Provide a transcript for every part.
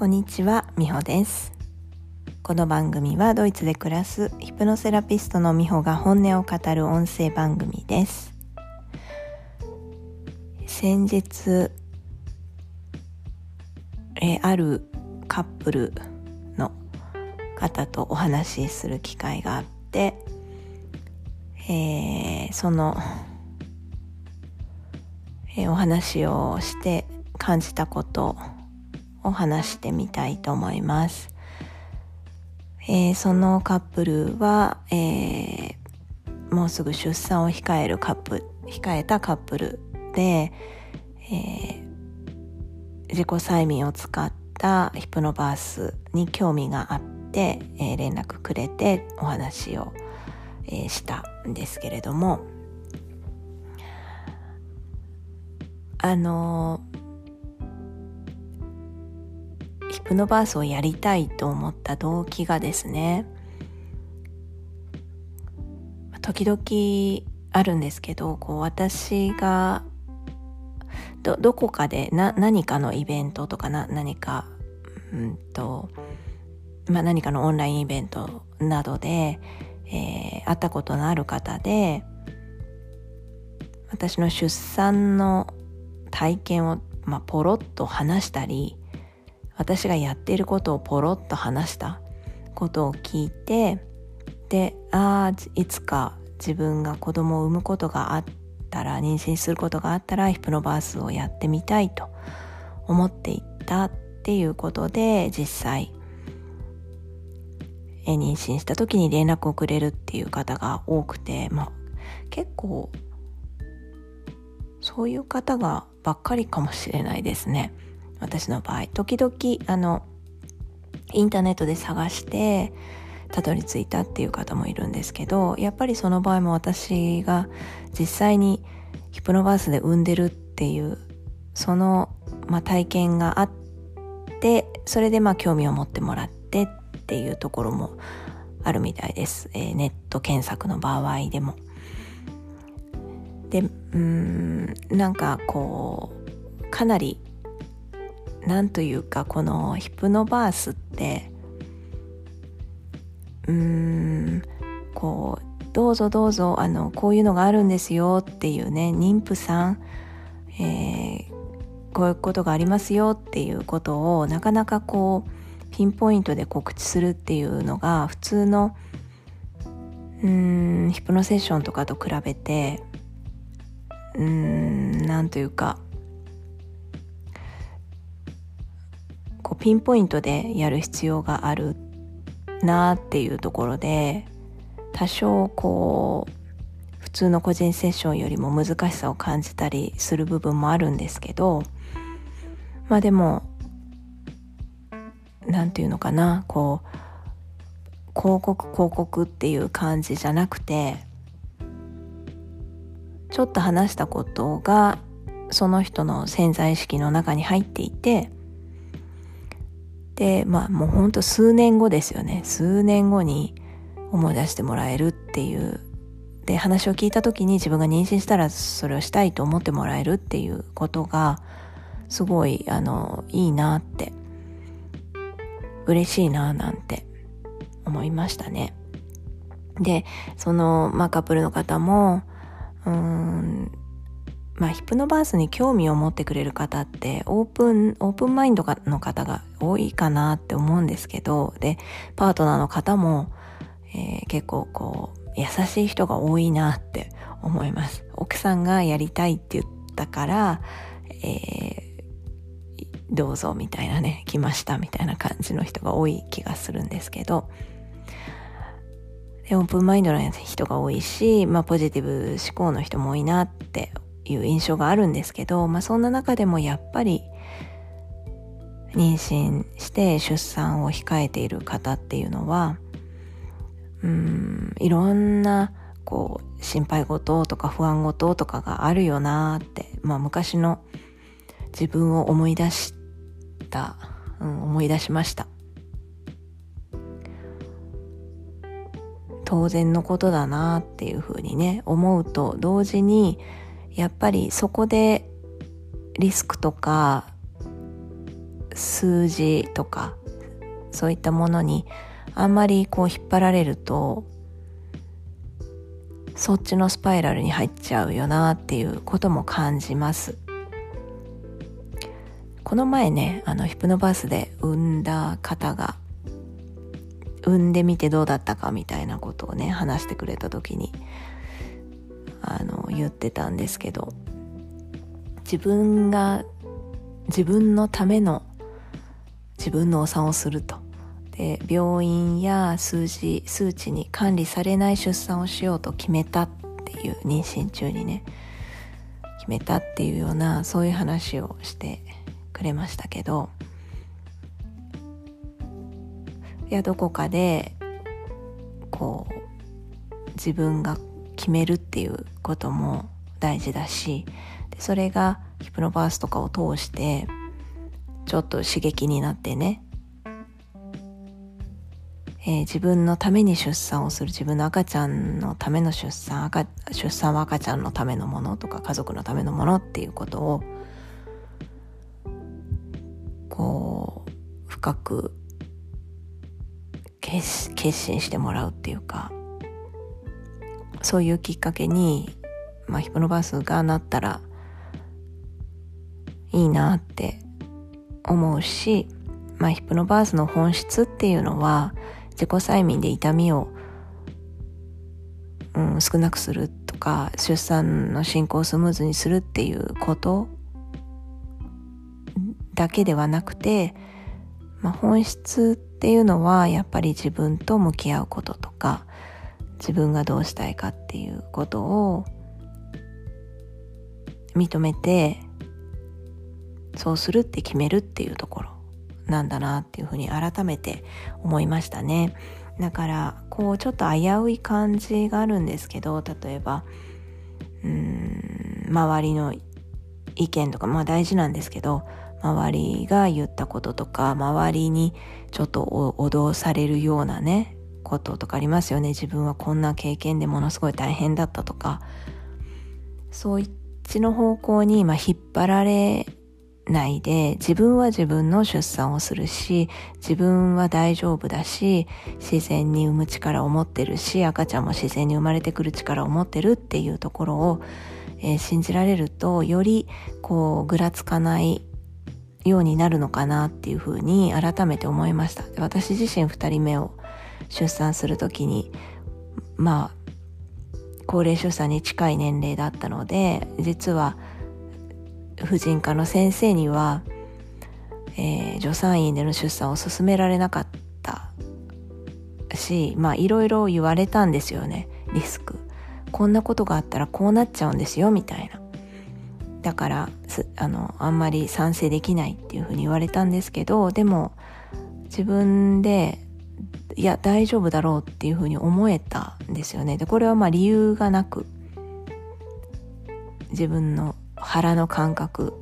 こんにちは、みほです。この番組はドイツで暮らすヒプノセラピストのみほが本音を語る音声番組です。先日、えあるカップルの方とお話しする機会があって、えーその、えーお話をして感じたことを話してみたいと思います。えーそのカップルは、えーもうすぐ出産を控えるカップ控えたカップルで、えー自己催眠を使ったヒプノバースに興味があって、えー連絡くれてお話を、えーしたんですけれどもあのプノバースをやりたいと思った動機がですね時々あるんですけどこう私がどどこかでな何かのイベントとかな何かうんと、まあ、何かのオンラインイベントなどで、えー会ったことのある方で私の出産の体験を、まあ、ポロッと話したり私がやっていることをポロッと話した。ことを聞いてでああいつか自分が子供を産むことがあったら妊娠することがあったらヒプノバースをやってみたいと思っていったっていうことで実際え妊娠した時に連絡をくれるっていう方が多くて、まあ、結構そういう方がばっかりかもしれないですね。私の場合時々あのインターネットで探してたどり着いたっていう方もいるんですけどやっぱりその場合も私が実際にヒプノバースで産んでるっていうその、まあ、体験があってそれでまあ興味を持ってもらってっていうところもあるみたいです、えーネット検索の場合でも。でうーんなんかこうかなりなんというかこのヒプノバースってうーんこうどうぞどうぞあのこういうのがあるんですよっていうね妊婦さん、えーこういうことがありますよっていうことをなかなかこうピンポイントで告知するっていうのが普通のうーんヒプノセッションとかと比べてうーんなんというかピンポイントでやる必要があるなっていうところで多少こう普通の個人セッションよりも難しさを感じたりする部分もあるんですけどまあでもなんていうのかなこう広告広告っていう感じじゃなくてちょっと話したことがその人の潜在意識の中に入っていてでまあもうほんと数年後ですよね。数年後に思い出してもらえるっていう。で話を聞いた時に自分が妊娠したらそれをしたいと思ってもらえるっていうことがすごいあのいいなって。嬉しいななんて。思いましたね。でその、まあ、カップルの方もうーんまあヒプノバースに興味を持ってくれる方ってオープンオープンマインドの方が多いかなって思うんですけどでパートナーの方も、えー結構こう優しい人が多いなって思います。奥さんがやりたいって言ったから、えーどうぞみたいなね来ましたみたいな感じの人が多い気がするんですけどでオープンマインドな人が多いし、まあ、ポジティブ思考の人も多いなっていう印象があるんですけど、まあ、そんな中でもやっぱり妊娠して出産を控えている方っていうのはうんいろんなこう心配事とか不安事とかがあるよなって、まあ、昔の自分を思い出した、うん、思い出しました。当然のことだなっていうふうにね思うと同時にやっぱりそこでリスクとか数字とかそういったものにあんまりこう引っ張られるとそっちのスパイラルに入っちゃうよなっていうことも感じます。この前ねあのヒプノバースで産んだ方が産んでみてどうだったかみたいなことをね話してくれた時にあの言ってたんですけど自分が自分のための自分のお産をすると。で病院や数字数値に管理されない出産をしようと決めたっていう妊娠中にね決めたっていうようなそういう話をしてくれましたけどいやどこかでこう自分が決めるっていうことも大事だしでそれがヒプノバースとかを通してちょっと刺激になってね、えー、自分のために出産をする自分の赤ちゃんのための出産赤出産は赤ちゃんのためのものとか家族のためのものっていうことをこう深く決決心してもらうっていうかそういうきっかけに、まあ、ヒプノバースがなったらいいなって思うし、まあ、ヒプノバースの本質っていうのは自己催眠で痛みを、うん、少なくするとか出産の進行をスムーズにするっていうことだけではなくて、まあ、本質っていうのはやっぱり自分と向き合うこととか自分がどうしたいかっていうことを認めてそうするって決めるっていうところなんだなっていうふうに改めて思いましたね。だからこうちょっと危うい感じがあるんですけど例えばうん周りの意見とかまあ大事なんですけど周りが言ったこととか周りにちょっと脅されるようなねこととかありますよね。自分はこんな経験でものすごい大変だったとか。そういっちの方向に、ま、引っ張られないで自分は自分の出産をするし自分は大丈夫だし自然に産む力を持ってるし赤ちゃんも自然に生まれてくる力を持ってるっていうところを、えー、信じられるとよりこうぐらつかないようになるのかなっていうふうに改めて思いました。私自身2人目を出産する時にまあ高齢出産に近い年齢だったので実は婦人科の先生には、えー、助産院での出産を勧められなかったしまあいろいろ言われたんですよねリスク。こんなことがあったらこうなっちゃうんですよみたいな。だからあのあんまり賛成できないっていうふうに言われたんですけどでも自分でいや大丈夫だろうっていうふうに思えたんですよね。でこれはまあ理由がなく自分の腹の感覚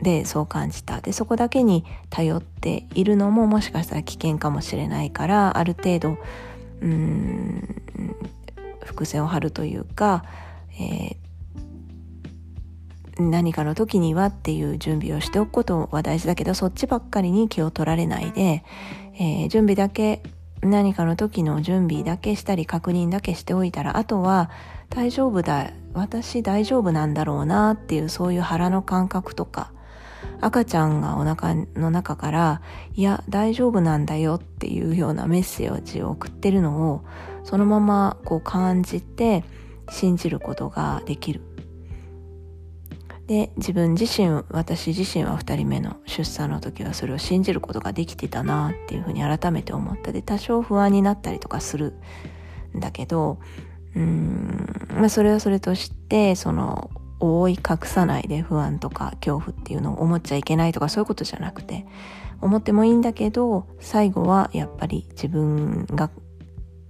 でそう感じた。でそこだけに頼っているのももしかしたら危険かもしれないからある程度うん伏線を張るというか、えー、何かの時にはっていう準備をしておくことは大事だけどそっちばっかりに気を取られないで、えー、準備だけ何かの時の準備だけしたり確認だけしておいたらあとは大丈夫だ私大丈夫なんだろうなっていうそういう腹の感覚とか赤ちゃんがお腹の中からいや大丈夫なんだよっていうようなメッセージを送ってるのをそのままこう感じて信じることができる。で自分自身私自身は2人目の出産の時はそれを信じることができてたなっていうふうに改めて思ったで多少不安になったりとかするんだけどうんまあそれはそれとしてその覆い隠さないで不安とか恐怖っていうのを思っちゃいけないとかそういうことじゃなくて思ってもいいんだけど最後はやっぱり自分が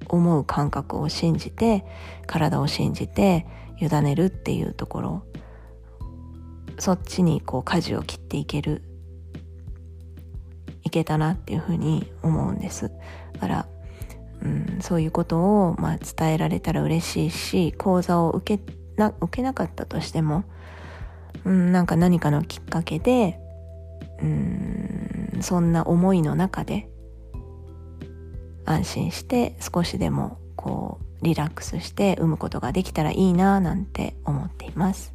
思う感覚を信じて体を信じて委ねるっていうところ。そっちにこう舵を切っていけるいけたなっていうふうに思うんです。だからうん、そういうことを、まあ、伝えられたら嬉しいし講座を受けな受けなかったとしても、うん、なんか何かのきっかけでうんそんな思いの中で安心して少しでもこうリラックスして産むことができたらいいななんて思っています。